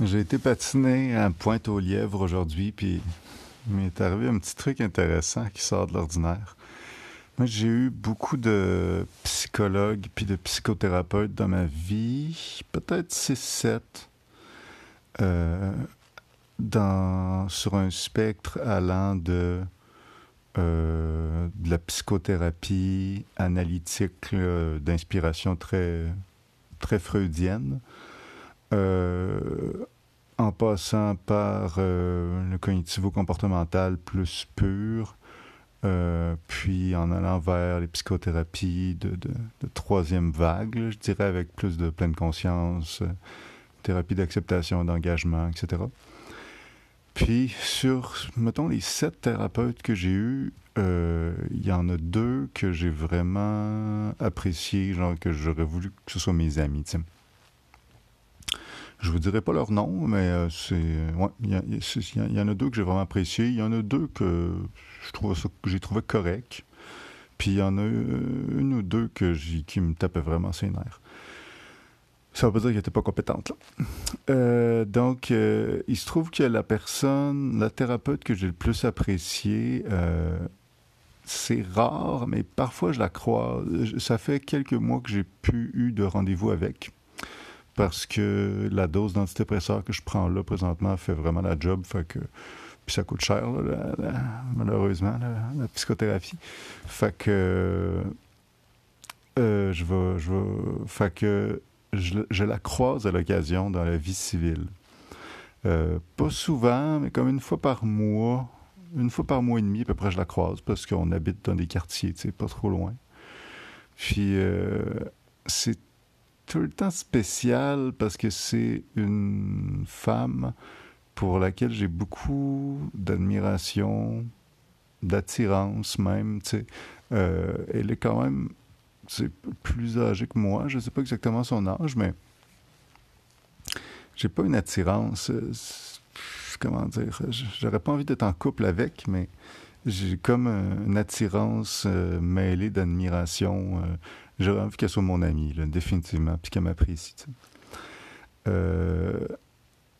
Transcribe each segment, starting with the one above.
J'ai été patiné à Pointe-aux-Lièvres aujourd'hui, puis il m'est arrivé un petit truc intéressant qui sort de l'ordinaire. Moi, j'ai eu beaucoup de psychologues puis de psychothérapeutes dans ma vie, peut-être 6-7, euh, sur un spectre allant de, euh, la psychothérapie analytique d'inspiration très, très freudienne, en passant par euh, le cognitivo-comportemental plus pur, euh, puis en allant vers les psychothérapies de, de, troisième vague, je dirais, avec plus de pleine conscience, thérapie d'acceptation, d'engagement, etc. Puis sur, mettons, les sept thérapeutes que j'ai eus, il y en a deux que j'ai vraiment appréciés, genre que j'aurais voulu que ce soit mes amis. T'sais. Je vous dirai pas leur nom, mais euh, c'est. Ouais, il y, en a deux que j'ai vraiment appréciés. Il y en a deux que j'ai trouvé correct. Puis il y en a une ou deux que qui me tapaient vraiment ses nerfs. Ça veut pas dire qu'elle n'était pas compétente. Là. Euh, donc, euh, il se trouve que la personne, la thérapeute que j'ai le plus appréciée, c'est rare, mais parfois je la crois. Ça fait quelques mois que j'ai pu eu de rendez-vous avec parce que la dose d'antidépresseur que je prends là présentement fait vraiment la job. Fait que, puis ça coûte cher, malheureusement, la, psychothérapie. Fait que euh, je vais. Je fait que je, la croise à l'occasion dans la vie civile. Euh, pas souvent, mais comme une fois par mois, une fois par mois et demi à peu près, je la croise parce qu'on habite dans des quartiers, tu sais, pas trop loin. Puis euh, c'est tout le temps spécial parce que c'est une femme pour laquelle j'ai beaucoup d'admiration, d'attirance même. Tu sais. Euh, elle est quand même plus âgée que moi. Je ne sais pas exactement son âge, mais j'ai pas une attirance. Euh, comment dire J'aurais pas envie d'être en couple avec, mais j'ai comme une attirance euh, mêlée d'admiration. Qu'elle soit mon amie, définitivement, puis qu'elle m'apprécie. Euh,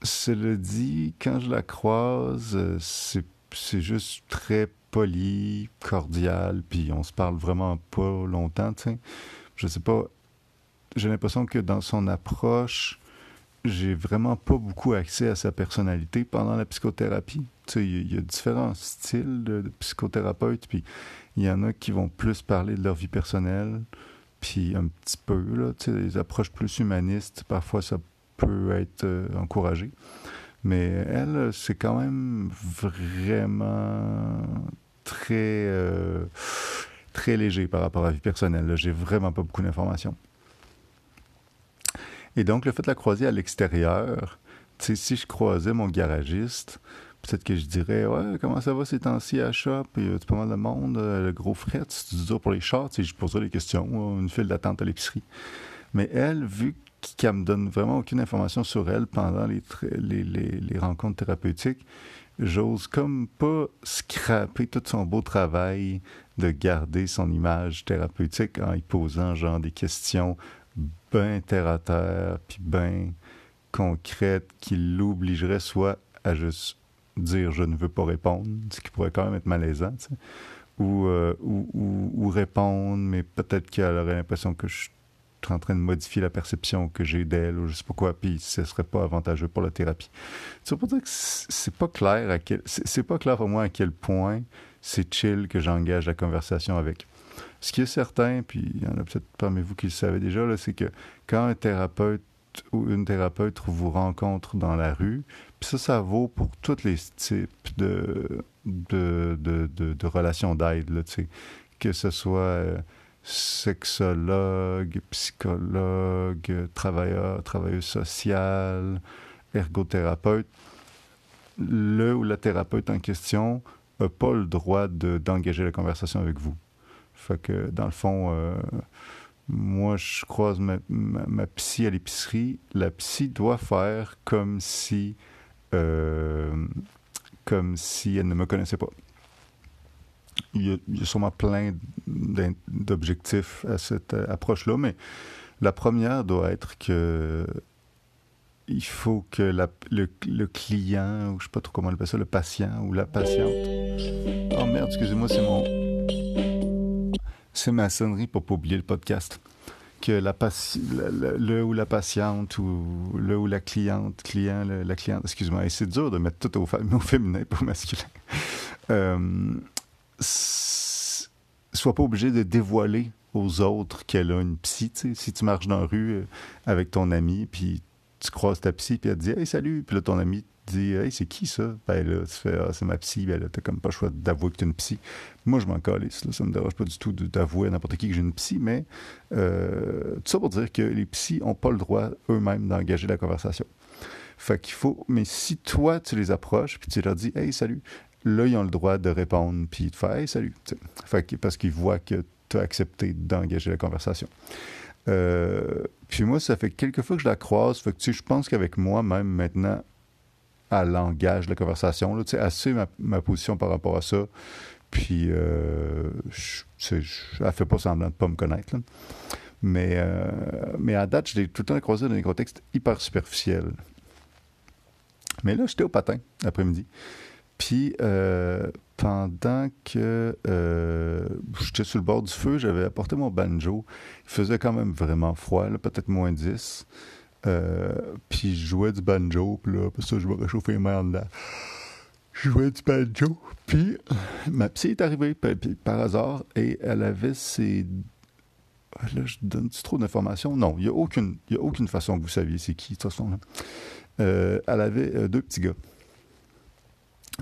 cela dit, quand je la croise, euh, c'est juste très poli, cordial, puis on se parle vraiment pas longtemps, tu sais. Je sais pas, j'ai l'impression que dans son approche, j'ai vraiment pas beaucoup accès à sa personnalité pendant la psychothérapie. Il y, a différents styles de, de psychothérapeutes, puis il y en a qui vont plus parler de leur vie personnelle, puis un petit peu, là, les approches plus humanistes, parfois ça peut être euh, encouragé. Mais elle, c'est quand même vraiment très, euh, très léger par rapport à la vie personnelle. J'ai vraiment pas beaucoup d'informations. Et donc, le fait de la croiser à l'extérieur, si je croisais mon garagiste, Peut-être que je dirais, ouais, comment ça va ces temps-ci à shop? Il y a pas mal de monde, euh, le gros fret, c'est dur pour les chats, je poserais des questions, une file d'attente à l'épicerie. Mais elle, vu qu'elle me donne vraiment aucune information sur elle pendant les, les, les, rencontres thérapeutiques, j'ose comme pas scraper tout son beau travail de garder son image thérapeutique en y posant genre des questions bien terre à terre, puis bien concrètes qui l'obligeraient soit à juste dire je ne veux pas répondre, ce qui pourrait quand même être malaisant, euh, ou, ou, ou, répondre, mais peut-être qu'elle aurait l'impression que je suis en train de modifier la perception que j'ai d'elle, ou je sais pas quoi, puis ce serait pas avantageux pour la thérapie. C'est pour dire que c'est pas clair à quel, c'est pas clair pour moi à quel point c'est chill que j'engage la conversation avec. Ce qui est certain, puis il y en a peut-être parmi vous qui le savez déjà, c'est que quand un thérapeute ou une thérapeute vous rencontre dans la rue, puis ça, ça vaut pour tous les types de, de, de, de, relations d'aide, que ce soit euh, sexologue, psychologue, travailleur, travailleuse sociale, ergothérapeute. Le ou la thérapeute en question n'a pas le droit d'engager la conversation avec vous. Fait que, dans le fond, euh, moi, je croise ma, ma psy à l'épicerie. La psy doit faire comme si euh, comme si elle ne me connaissait pas. Il y a, sûrement plein d'objectifs à cette euh, approche-là, mais la première doit être que il faut que le, le, client, ou je sais pas trop comment on appelle ça, le patient ou la patiente. Oh merde, excusez-moi, c'est mon. C'est ma sonnerie pour pas oublier le podcast. Que la le, le, ou la patiente ou le ou la cliente, client, la cliente, excuse-moi, et c'est dur de mettre tout au, au féminin pour masculin. Euh, soit pas obligé de dévoiler aux autres qu'elle a une psy. Si tu marches dans la rue euh, avec ton ami, puis tu croises ta psy, puis elle te dit Hey, salut. Puis là, ton ami te dit Hey, c'est qui ça? Ben là, tu fais Ah, c'est ma psy. Ben là, t'as comme pas le choix d'avouer que t'es une psy. Moi, je m'en calisse. Là. Ça me dérange pas du tout d'avouer à n'importe qui que j'ai une psy, mais euh, tout ça pour dire que les psys n'ont pas le droit eux-mêmes d'engager la conversation. Fait qu'il faut. Mais si toi, tu les approches, puis tu leur dis Hey, salut, là, ils ont le droit de répondre, puis de faire Hey, salut. Fait que, parce qu'ils voient que tu as accepté d'engager la conversation. Euh, puis moi, ça fait quelques fois que je la croise. Fait que, tu sais, je pense qu'avec moi, même maintenant, elle engage la conversation. Là, assez ma, ma, position par rapport à ça. Puis, euh, je, elle fait pas semblant de pas me connaître. Mais, euh, mais à date, je l'ai tout le temps croisé dans des contextes hyper superficiels. Mais là, j'étais au patin l'après-midi. Puis, euh, pendant que euh, j'étais sur le bord du feu, j'avais apporté mon banjo. Il faisait quand même vraiment froid, peut-être moins 10. Euh, puis je jouais du banjo, puis là, ça, je vais réchauffer les mains là. Je jouais du banjo, puis ma psy est arrivée par hasard et elle avait ses. Là, je donne trop d'informations? Non, il n'y a, aucune, a aucune façon que vous saviez c'est qui, de toute façon. Euh, elle avait deux petits gars.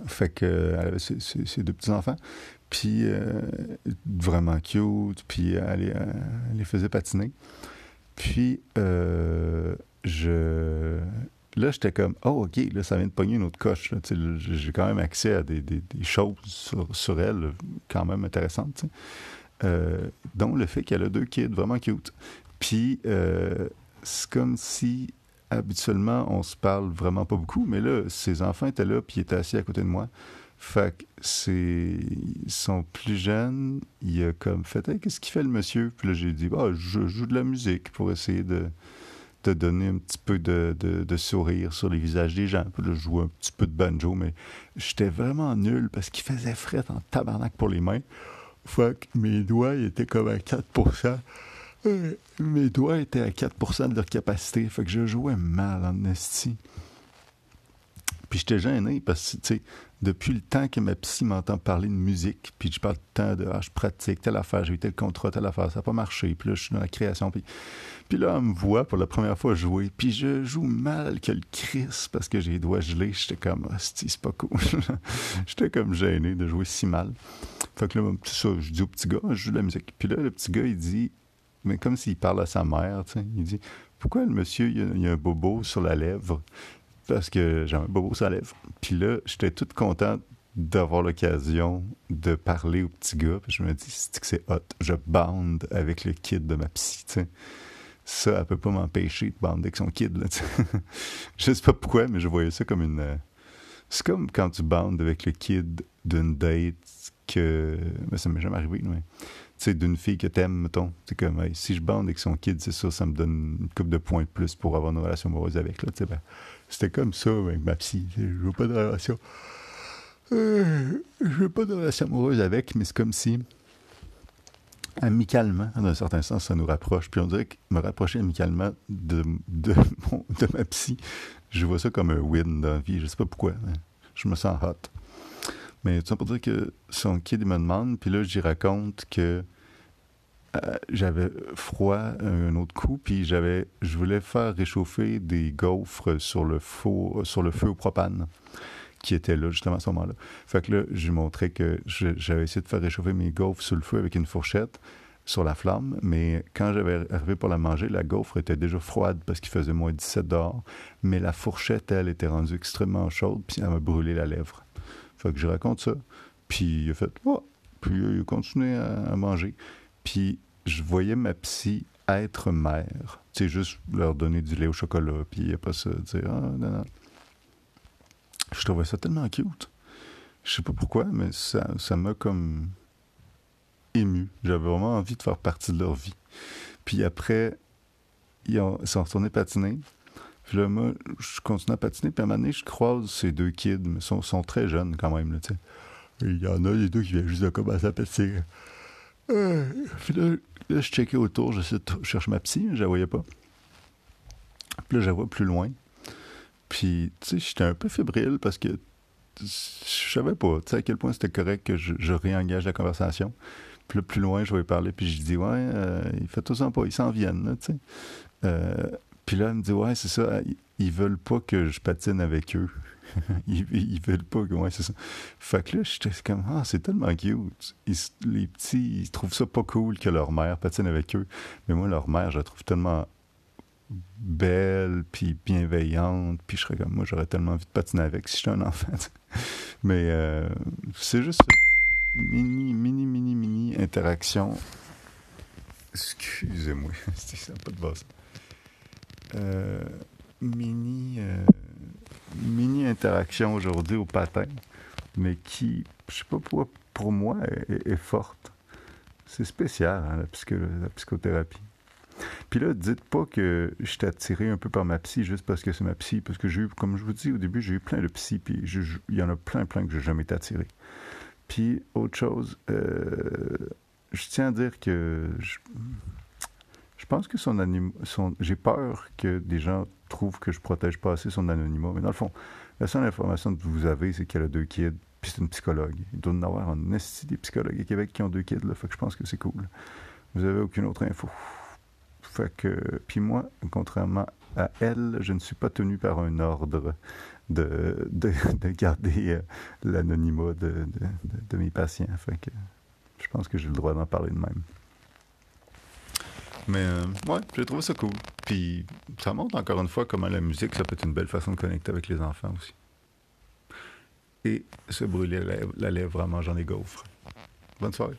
Fait qu'elle avait ses, deux petits-enfants. Puis, euh, vraiment cute. Puis, elle, les faisait patiner. Puis, euh, je. Là, j'étais comme, oh, OK, là, ça vient de pogner une autre coche. J'ai quand même accès à des, des, choses sur, elle, quand même intéressantes. Euh, dont le fait qu'elle a deux kids vraiment cute. Puis, c'est comme si habituellement, on se parle vraiment pas beaucoup, mais là, ses enfants étaient là, puis étaient assis à côté de moi. Fait que c'est. Ils sont plus jeunes. Il a comme fait qu'est-ce qu'il fait le monsieur? Puis là, j'ai dit bah, je joue de la musique pour essayer de, de donner un petit peu de, de, sourire sur les visages des gens. Puis là, je jouais un petit peu de banjo, mais j'étais vraiment nul parce qu'il faisait fret en tabarnak pour les mains. Fait que mes doigts étaient comme à 4% mes doigts étaient à 4% de leur capacité. Fait que je jouais mal en esti. Puis j'étais gêné parce que, tu sais, depuis le temps que ma psy m'entend parler de musique, puis je parle tout le temps de ah, je pratique telle affaire, j'ai eu tel contrat, telle affaire, ça n'a pas marché, puis là, je suis dans la création. Puis, puis là, elle me voit pour la première fois jouer, puis je joue mal que le Chris parce que j'ai les doigts gelés. J'étais comme, ah, c'est pas cool. J'étais comme gêné de jouer si mal. Fait que là, ça, je dis au petit gars, je joue de la musique. Puis là, le petit gars, il dit, mais comme s'il parle à sa mère. Il dit Pourquoi le monsieur, il y, a, un bobo sur la lèvre Parce que j'ai un bobo sur la lèvre. Puis là, j'étais toute contente d'avoir l'occasion de parler au petit gars. Puis je me dis C'est que c'est hot? Je bande avec le kid de ma psy. Ça, elle peut pas m'empêcher de bander avec son kid. Là, je sais pas pourquoi, mais je voyais ça comme une. Euh, c'est comme quand tu bandes avec le kid d'une date que. Mais ça m'est jamais arrivé, mais d'une fille que t'aimes, mettons. C'est comme, si je bande avec son kid, c'est ça, ça me donne une coupe de points de plus pour avoir une relation amoureuse avec. Là, ben, c'était comme ça avec ma psy. Je veux pas de relation. Euh, je veux pas de relation amoureuse avec, mais c'est comme si, amicalement, dans un certain sens, ça nous rapproche. Puis on dirait que me rapprocher amicalement de, de, ma psy, je vois ça comme un win dans la vie. Je sais pas pourquoi. je me sens hot. Mais tout ça pour dire que son kid me demande, puis là, j'y raconte que euh, j'avais froid un autre coup, puis j'avais, je voulais faire réchauffer des gaufres sur le, feu, sur le feu au propane qui était là justement à ce moment-là. Fait que là, je lui montrais que j'avais essayé de faire réchauffer mes gaufres sur le feu avec une fourchette sur la flamme, mais quand j'avais arrivé pour la manger, la gaufre était déjà froide parce qu'il faisait moins 17 dehors, mais la fourchette, elle, était rendue extrêmement chaude, puis elle m'a brûlé la lèvre. Fait que je raconte ça. Puis il a fait, oh! Puis il a continué à, manger. Puis je voyais ma psy être mère. Tu sais, juste leur donner du lait au chocolat, puis a pas ça dire, ah, non, non. Je trouvais ça tellement cute. Je sais pas pourquoi, mais ça, ça m'a comme ému. J'avais vraiment envie de faire partie de leur vie. Puis après, ils, ont, ils sont retournés patiner. Puis là, moi, je continue à patiner. Puis à un moment donné, je croise ces deux kids, mais ils sont, sont très jeunes quand même. Là. Il y en a les deux qui viennent juste de commencer à patiner. Euh, puis là, je checkais autour, je cherche ma psy, je la voyais pas. Puis là, je la vois plus loin. Puis, tu sais, j'étais un peu fébrile parce que je savais pas, tu sais, à quel point c'était correct que je, réengage la conversation. Puis là, plus loin, je vais parler, puis je dis, ouais, euh, fait tout ça pas, ils s'en viennent, tu sais. Euh, puis là, elle me dit, ouais, c'est ça, ils, veulent pas que je patine avec eux. ils, veulent pas que, ouais, c'est ça. Fait que là, j'étais comme, ah, c'est tellement cute. les petits, ils trouvent ça pas cool que leur mère patine avec eux. Mais moi, leur mère, je la trouve tellement belle, puis bienveillante, puis je serais comme moi, j'aurais tellement envie de patiner avec si j'étais un enfant. Mais euh, c'est juste mini, mini, mini, mini interaction. Excusez-moi, ça n'a pas de base. Euh, mini, euh, mini interaction aujourd'hui au patin, mais qui, je sais pas pourquoi, pour moi, est, forte. C'est spécial, hein, la, la psychothérapie. Puis là, dites pas que je suis attiré un peu par ma psy juste parce que c'est ma psy, parce que j'ai eu, comme je vous dis au début, j'ai eu plein de psy, puis il y en a plein, plein que j'ai jamais été attiré. Puis, autre chose, euh, je tiens à dire que pense que son anonymat, j'ai peur que des gens trouvent que je protège pas assez son anonymat, mais dans le fond, la seule information que vous avez, c'est qu'elle a deux kids, puis c'est une psychologue. Il doit y en avoir un des psychologues au Québec qui ont deux kids, là, fait que je pense que c'est cool. Vous avez aucune autre info. Fait que, puis moi, contrairement à elle, je ne suis pas tenu par un ordre de, de, garder euh, l'anonymat de, de, mes patients. Fait que je pense que j'ai le droit d'en parler de même. Mais euh, ouais, j'ai trouvé ça cool. Puis ça montre encore une fois comment la musique, ça peut être une belle façon de connecter avec les enfants aussi. Et se brûler la lèvre, en mangeant des gaufres. Bonne soirée.